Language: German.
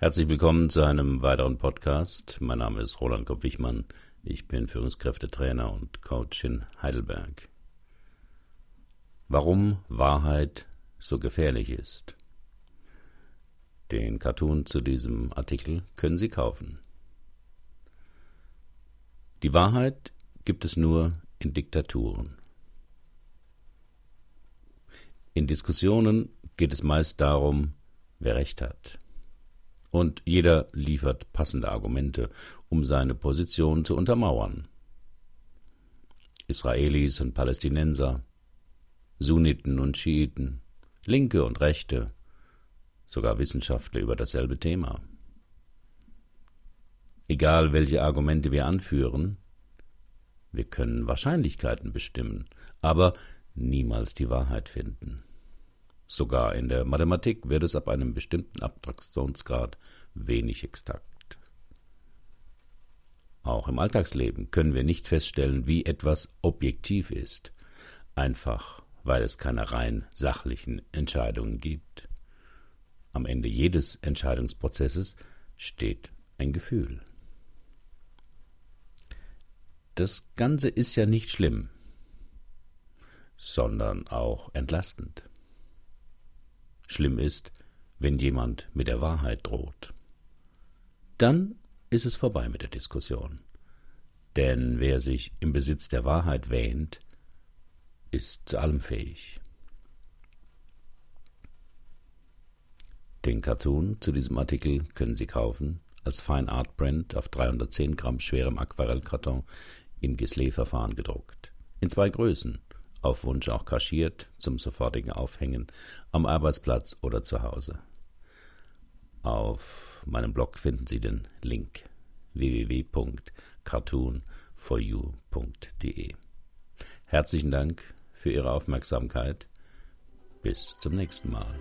Herzlich willkommen zu einem weiteren Podcast. Mein Name ist Roland Kopp-Wichmann. Ich bin Führungskräftetrainer und Coach in Heidelberg. Warum Wahrheit so gefährlich ist. Den Cartoon zu diesem Artikel können Sie kaufen. Die Wahrheit gibt es nur in Diktaturen. In Diskussionen geht es meist darum, wer Recht hat. Und jeder liefert passende Argumente, um seine Position zu untermauern. Israelis und Palästinenser, Sunniten und Schiiten, Linke und Rechte, sogar Wissenschaftler über dasselbe Thema. Egal welche Argumente wir anführen, wir können Wahrscheinlichkeiten bestimmen, aber niemals die Wahrheit finden. Sogar in der Mathematik wird es ab einem bestimmten Abstraktionsgrad wenig exakt. Auch im Alltagsleben können wir nicht feststellen, wie etwas objektiv ist, einfach weil es keine rein sachlichen Entscheidungen gibt. Am Ende jedes Entscheidungsprozesses steht ein Gefühl. Das Ganze ist ja nicht schlimm, sondern auch entlastend. Schlimm ist, wenn jemand mit der Wahrheit droht. Dann ist es vorbei mit der Diskussion. Denn wer sich im Besitz der Wahrheit wähnt, ist zu allem fähig. Den Cartoon zu diesem Artikel können Sie kaufen als Fine Art Print auf 310 Gramm schwerem Aquarellkarton im Gisley-Verfahren gedruckt. In zwei Größen, auf Wunsch auch kaschiert zum sofortigen Aufhängen am Arbeitsplatz oder zu Hause. Auf meinem Blog finden Sie den Link www.cartoonforyou.de. Herzlichen Dank für Ihre Aufmerksamkeit. Bis zum nächsten Mal.